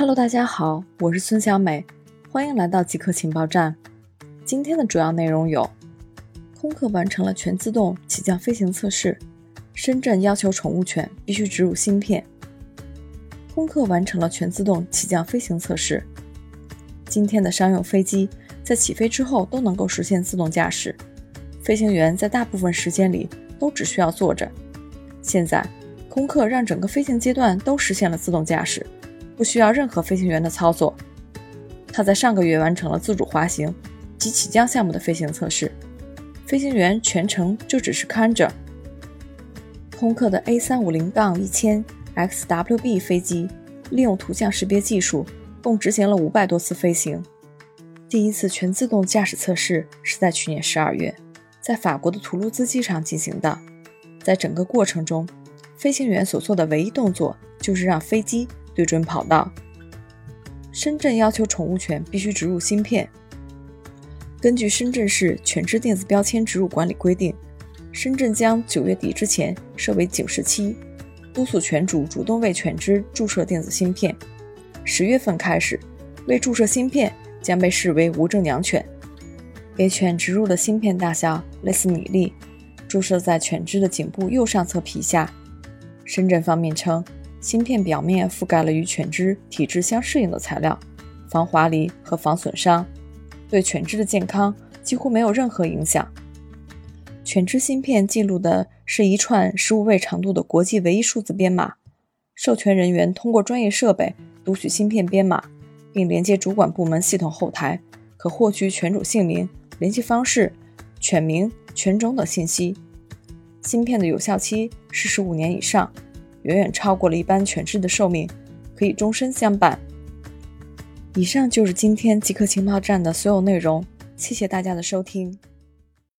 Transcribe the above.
Hello，大家好，我是孙小美，欢迎来到极客情报站。今天的主要内容有：空客完成了全自动起降飞行测试；深圳要求宠物犬必须植入芯片。空客完成了全自动起降飞行测试。今天的商用飞机在起飞之后都能够实现自动驾驶，飞行员在大部分时间里都只需要坐着。现在，空客让整个飞行阶段都实现了自动驾驶。不需要任何飞行员的操作。他在上个月完成了自主滑行及起降项目的飞行测试，飞行员全程就只是看着。空客的 A350-1000 XWB 飞机利用图像识别技术，共执行了五百多次飞行。第一次全自动驾驶测试是在去年十二月，在法国的图卢兹机场进行的。在整个过程中，飞行员所做的唯一动作就是让飞机。对准跑道。深圳要求宠物犬必须植入芯片。根据深圳市犬只电子标签植入管理规定，深圳将九月底之前设为警示期，督促犬主主动为犬只注射电子芯片。十月份开始，未注射芯片将被视为无证养犬。给犬植入的芯片大小类似米粒，注射在犬只的颈部右上侧皮下。深圳方面称。芯片表面覆盖了与犬只体质相适应的材料，防滑离和防损伤，对犬只的健康几乎没有任何影响。犬只芯片记录的是一串十五位长度的国际唯一数字编码，授权人员通过专业设备读取芯片编码，并连接主管部门系统后台，可获取犬主姓名、联系方式、犬名、犬种等信息。芯片的有效期是十五年以上。远远超过了一般犬只的寿命，可以终身相伴。以上就是今天极客情报站的所有内容，谢谢大家的收听。